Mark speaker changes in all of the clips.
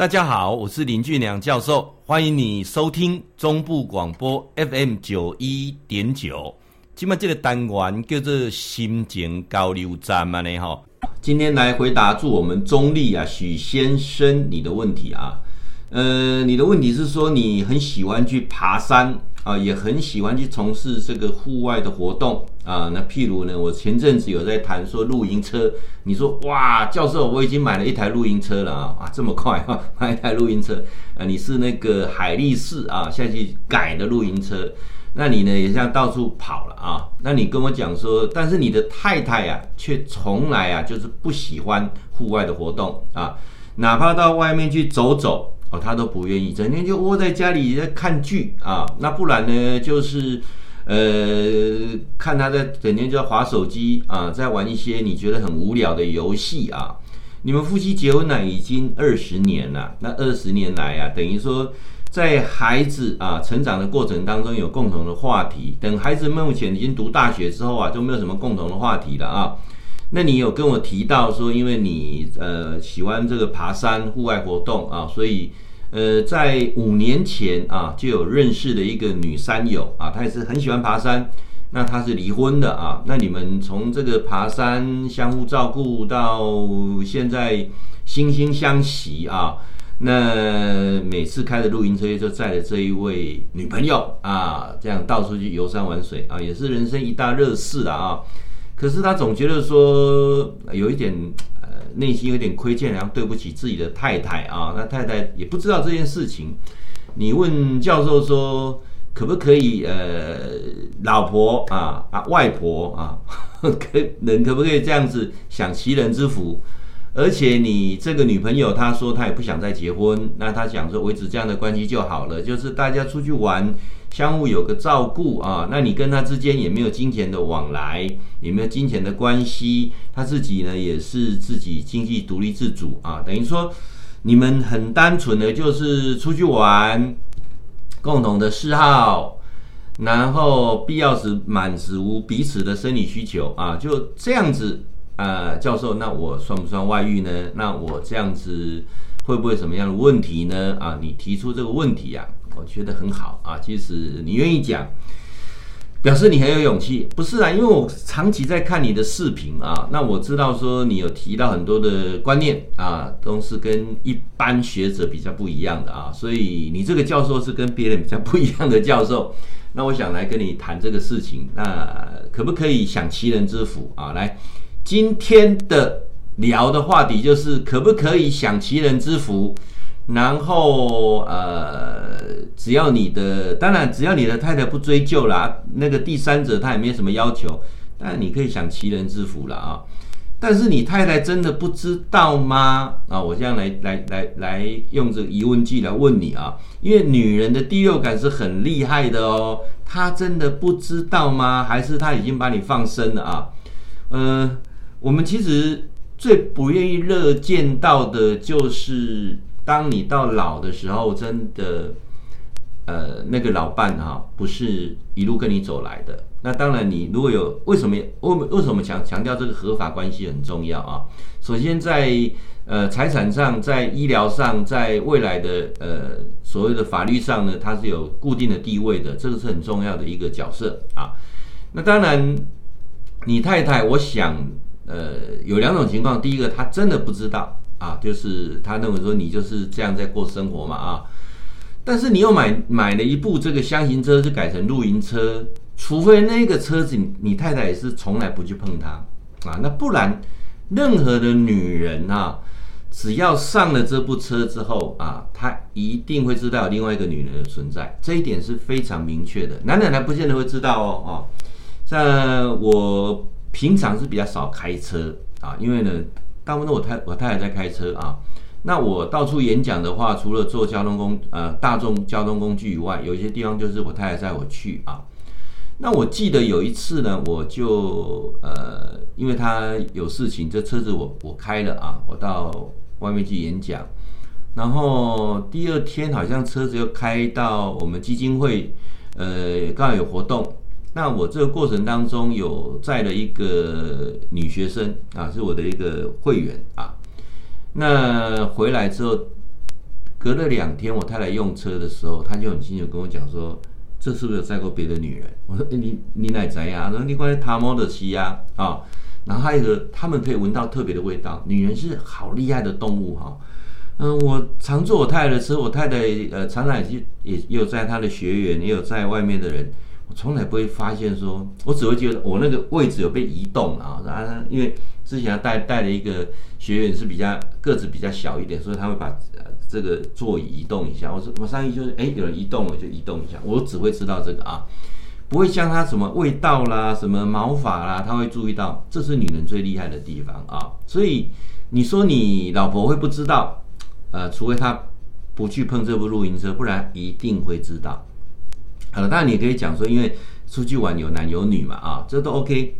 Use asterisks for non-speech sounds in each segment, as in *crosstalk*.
Speaker 1: 大家好，我是林俊良教授，欢迎你收听中部广播 FM 九一点九。今麦这个单元叫做心情交流站嘛呢哈。今天来回答住我们中立啊许先生你的问题啊。呃，你的问题是说你很喜欢去爬山啊，也很喜欢去从事这个户外的活动啊。那譬如呢，我前阵子有在谈说露营车，你说哇，教授，我已经买了一台露营车了啊，啊，这么快啊，*laughs* 买一台露营车啊？你是那个海力士啊下去改的露营车，那你呢也像到处跑了啊？那你跟我讲说，但是你的太太啊，却从来啊就是不喜欢户外的活动啊，哪怕到外面去走走。哦，他都不愿意，整天就窝在家里在看剧啊。那不然呢，就是呃，看他在整天就要滑手机啊，在玩一些你觉得很无聊的游戏啊。你们夫妻结婚呢已经二十年了，那二十年来啊，等于说在孩子啊成长的过程当中有共同的话题。等孩子目前已经读大学之后啊，就没有什么共同的话题了啊。那你有跟我提到说，因为你呃喜欢这个爬山户外活动啊，所以呃在五年前啊就有认识的一个女山友啊，她也是很喜欢爬山。那她是离婚的啊，那你们从这个爬山相互照顾到现在惺惺相惜啊，那每次开着露营车就载着这一位女朋友啊，这样到处去游山玩水啊，也是人生一大乐事了啊。可是他总觉得说有一点呃内心有点亏欠，然后对不起自己的太太啊。那太太也不知道这件事情。你问教授说可不可以呃老婆啊啊外婆啊 *laughs* 可人可不可以这样子享其人之福？而且你这个女朋友她说她也不想再结婚，那她想说维持这样的关系就好了，就是大家出去玩。相互有个照顾啊，那你跟他之间也没有金钱的往来，也没有金钱的关系，他自己呢也是自己经济独立自主啊，等于说你们很单纯的就是出去玩，共同的嗜好，然后必要时满足彼此的生理需求啊，就这样子啊，教授，那我算不算外遇呢？那我这样子会不会什么样的问题呢？啊，你提出这个问题呀？我觉得很好啊，其实你愿意讲，表示你很有勇气。不是啊，因为我长期在看你的视频啊，那我知道说你有提到很多的观念啊，都是跟一般学者比较不一样的啊，所以你这个教授是跟别人比较不一样的教授。*laughs* 那我想来跟你谈这个事情，那可不可以享其人之福啊？来，今天的聊的话题就是可不可以享其人之福？然后呃，只要你的当然只要你的太太不追究啦，那个第三者他也没什么要求，但你可以享其人之福了啊。但是你太太真的不知道吗？啊，我这样来来来来用这个疑问句来问你啊，因为女人的第六感是很厉害的哦，她真的不知道吗？还是她已经把你放生了啊？呃，我们其实最不愿意乐见到的就是。当你到老的时候，真的，呃，那个老伴哈、不是一路跟你走来的。那当然，你如果有为什么为为什么强强调这个合法关系很重要啊？首先在呃财产上，在医疗上，在未来的呃所谓的法律上呢，它是有固定的地位的，这个是很重要的一个角色啊。那当然，你太太，我想呃有两种情况，第一个，他真的不知道。啊，就是他认为说你就是这样在过生活嘛啊，但是你又买买了一部这个厢型车，就改成露营车，除非那个车子你，你太太也是从来不去碰它啊，那不然任何的女人啊，只要上了这部车之后啊，她一定会知道另外一个女人的存在，这一点是非常明确的。男奶奶不见得会知道哦啊，在我平常是比较少开车啊，因为呢。大部分我太我太太在开车啊，那我到处演讲的话，除了坐交通工呃大众交通工具以外，有一些地方就是我太太载我去啊。那我记得有一次呢，我就呃，因为他有事情，这车子我我开了啊，我到外面去演讲，然后第二天好像车子又开到我们基金会，呃，刚好有活动。那我这个过程当中有载了一个女学生啊，是我的一个会员啊。那回来之后，隔了两天，我太太用车的时候，她就很清楚跟我讲说，这是不是载过别的女人？我说，欸、你你哪知呀？然后你关于他摸的西呀啊，然后还有一个，他们可以闻到特别的味道。女人是好厉害的动物哈。嗯，我常坐我太太的车，我太太呃常常也也也有载她的学员，也有载外面的人。我从来不会发现说，我只会觉得我那个位置有被移动啊，啊，因为之前带带了一个学员是比较个子比较小一点，所以他会把这个座椅移动一下。我说我上去就是，哎，有人移动了就移动一下，我只会知道这个啊，不会像他什么味道啦、什么毛发啦，他会注意到，这是女人最厉害的地方啊。所以你说你老婆会不知道？呃，除非她不去碰这部露营车，不然一定会知道。好了，当然你可以讲说，因为出去玩有男有女嘛，啊，这都 OK。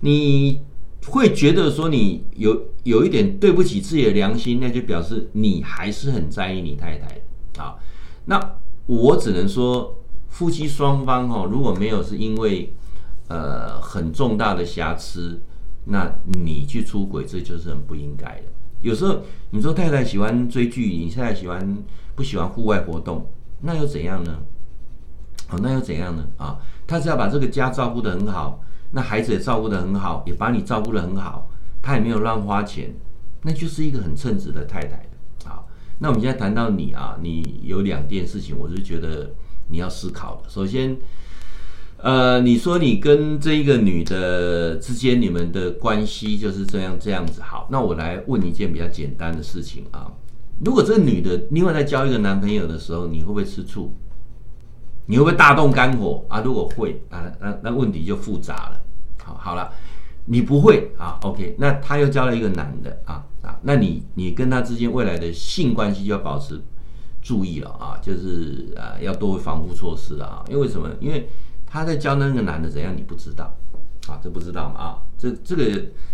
Speaker 1: 你会觉得说你有有一点对不起自己的良心，那就表示你还是很在意你太太啊。那我只能说，夫妻双方哈，如果没有是因为呃很重大的瑕疵，那你去出轨，这就是很不应该的。有时候你说太太喜欢追剧，你太太喜欢不喜欢户外活动，那又怎样呢？哦，那又怎样呢？啊，他只要把这个家照顾得很好，那孩子也照顾得很好，也把你照顾得很好，他也没有乱花钱，那就是一个很称职的太太。好，那我们现在谈到你啊，你有两件事情，我是觉得你要思考的。首先，呃，你说你跟这一个女的之间，你们的关系就是这样这样子。好，那我来问你一件比较简单的事情啊，如果这个女的另外在交一个男朋友的时候，你会不会吃醋？你会不会大动肝火啊？如果会啊，那那问题就复杂了。好，好了，你不会啊？OK，那他又交了一个男的啊啊，那你你跟他之间未来的性关系就要保持注意了啊，就是啊要多防护措施啊。因为什么？因为他在交那个男的怎样，你不知道啊？这不知道嘛啊？这这个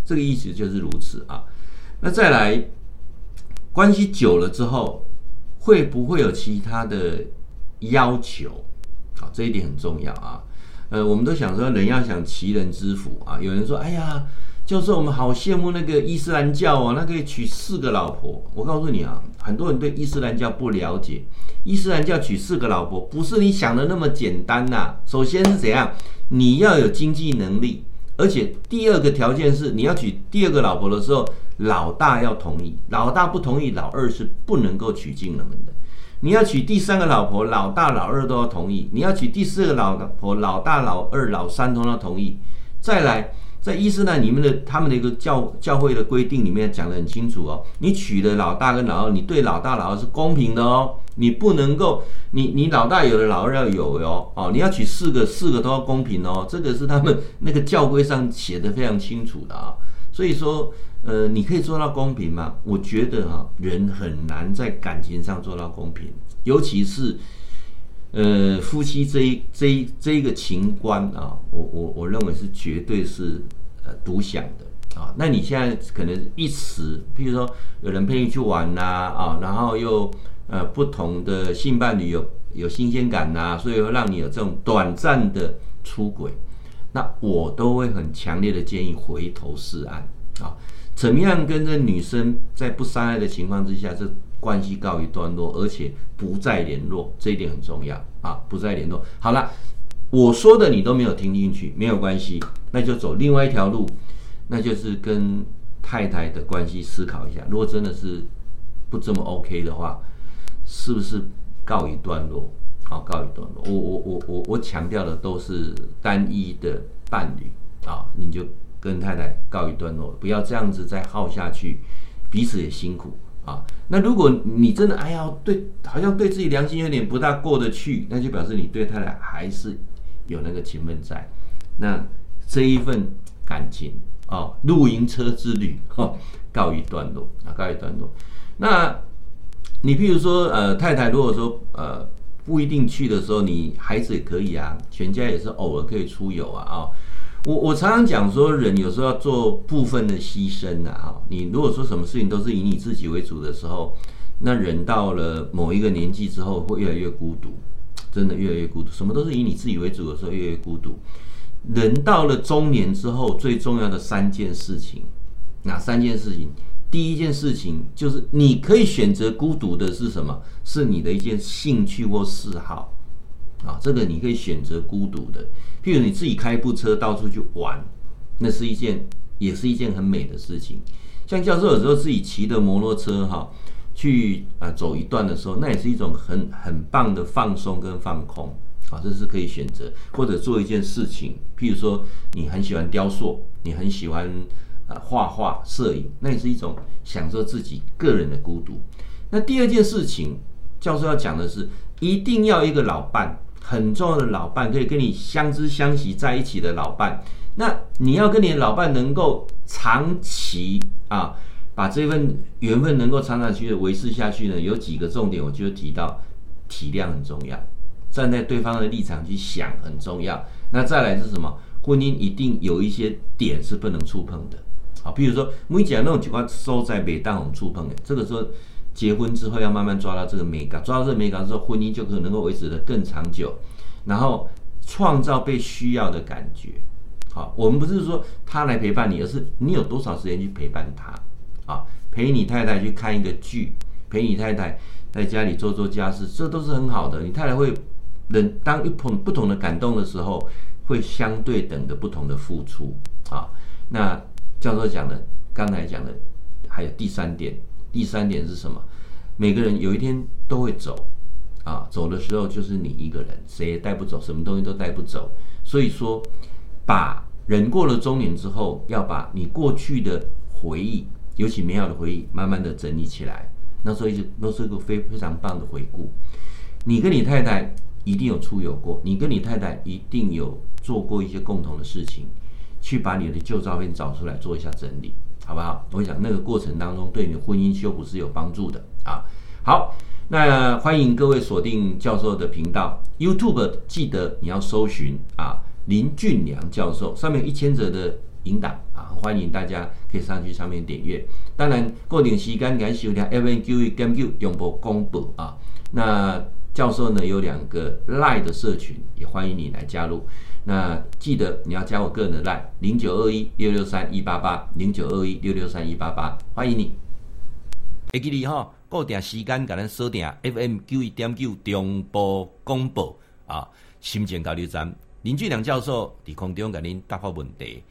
Speaker 1: 这个意思就是如此啊。那再来，关系久了之后，会不会有其他的要求？好，这一点很重要啊。呃，我们都想说，人要想齐人之福啊。有人说，哎呀，教授，我们好羡慕那个伊斯兰教啊，那可以娶四个老婆。我告诉你啊，很多人对伊斯兰教不了解。伊斯兰教娶四个老婆不是你想的那么简单呐、首先是怎样？你要有经济能力，而且第二个条件是，你要娶第二个老婆的时候，老大要同意。老大不同意，老二是不能够娶进门的。你要娶第三个老婆，老大、老二都要同意；你要娶第四个老婆，老大、老二、老三都要同意。再来，在伊斯兰里面的他们的一个教教会的规定里面讲得很清楚哦，你娶了老大跟老二，你对老大、老二是公平的哦，你不能够，你你老大有的，老二要有哟哦，你要娶四个，四个都要公平哦，这个是他们那个教规上写的非常清楚的啊，所以说。呃，你可以做到公平吗？我觉得哈，人很难在感情上做到公平，尤其是呃夫妻这一这一这一个情关啊，我我我认为是绝对是呃独享的啊。那你现在可能一时，譬如说有人陪你去玩呐啊，然后又呃不同的性伴侣有有新鲜感呐，所以会让你有这种短暂的出轨，那我都会很强烈的建议回头是岸啊。怎么样跟这女生在不伤害的情况之下，这关系告一段落，而且不再联络，这一点很重要啊！不再联络。好了，我说的你都没有听进去，没有关系，那就走另外一条路，那就是跟太太的关系思考一下。如果真的是不这么 OK 的话，是不是告一段落？好，告一段落。我我我我我强调的都是单一的伴侣啊，你就。跟太太告一段落，不要这样子再耗下去，彼此也辛苦啊。那如果你真的哎呀，对，好像对自己良心有点不大过得去，那就表示你对太太还是有那个情分在。那这一份感情啊，露营车之旅哈，告一段落啊，告一段落。那你譬如说呃，太太如果说呃不一定去的时候，你孩子也可以啊，全家也是偶尔可以出游啊啊。我我常常讲说，人有时候要做部分的牺牲的哈。你如果说什么事情都是以你自己为主的时候，那人到了某一个年纪之后，会越来越孤独，真的越来越孤独。什么都是以你自己为主的时候，越来越孤独。人到了中年之后，最重要的三件事情，哪三件事情？第一件事情就是你可以选择孤独的是什么？是你的一件兴趣或嗜好啊，这个你可以选择孤独的。譬如你自己开一部车到处去玩，那是一件也是一件很美的事情。像教授有时候自己骑的摩托车哈，去啊走一段的时候，那也是一种很很棒的放松跟放空啊，这是可以选择。或者做一件事情，譬如说你很喜欢雕塑，你很喜欢啊画画、摄影，那也是一种享受自己个人的孤独。那第二件事情，教授要讲的是，一定要一个老伴，很重要的老伴，可以跟你相知相惜在一起的老伴。那你要跟你的老伴能够长期啊，把这份缘分能够长长期的维持下去呢，有几个重点，我就提到体谅很重要，站在对方的立场去想很重要。那再来是什么？婚姻一定有一些点是不能触碰的，好，比如说每讲那种情况收在每当我们触碰的，这个时候结婚之后要慢慢抓到这个美感，抓到这个美感之后，婚姻就可能够维持得更长久，然后创造被需要的感觉。好，我们不是说他来陪伴你，而是你有多少时间去陪伴他。啊，陪你太太去看一个剧，陪你太太在家里做做家事，这都是很好的。你太太会能当一碰不同的感动的时候，会相对等的不同的付出。啊，那教授讲的，刚才讲的，还有第三点，第三点是什么？每个人有一天都会走，啊，走的时候就是你一个人，谁也带不走，什么东西都带不走。所以说。把人过了中年之后，要把你过去的回忆，尤其美好的回忆，慢慢的整理起来。那时候一直都是一个非非常棒的回顾。你跟你太太一定有出游过，你跟你太太一定有做过一些共同的事情，去把你的旧照片找出来做一下整理，好不好？我想那个过程当中对你婚姻修补是有帮助的啊。好，那欢迎各位锁定教授的频道，YouTube 记得你要搜寻啊。林俊良教授上面有一千则的引导啊，欢迎大家可以上去上面点阅。当然，固定时间感谢收听 FM 九一点九中部广播啊。那教授呢有两个 Line 的社群，也欢迎你来加入。那记得你要加我个人的 Line 零九二一六六三一八八零九二一六六三一八八，欢迎你。会记你哈，固定时间给咱锁定 FM 九一点九中波广播啊，心情交流站。林俊良教授伫空中给您答复问题。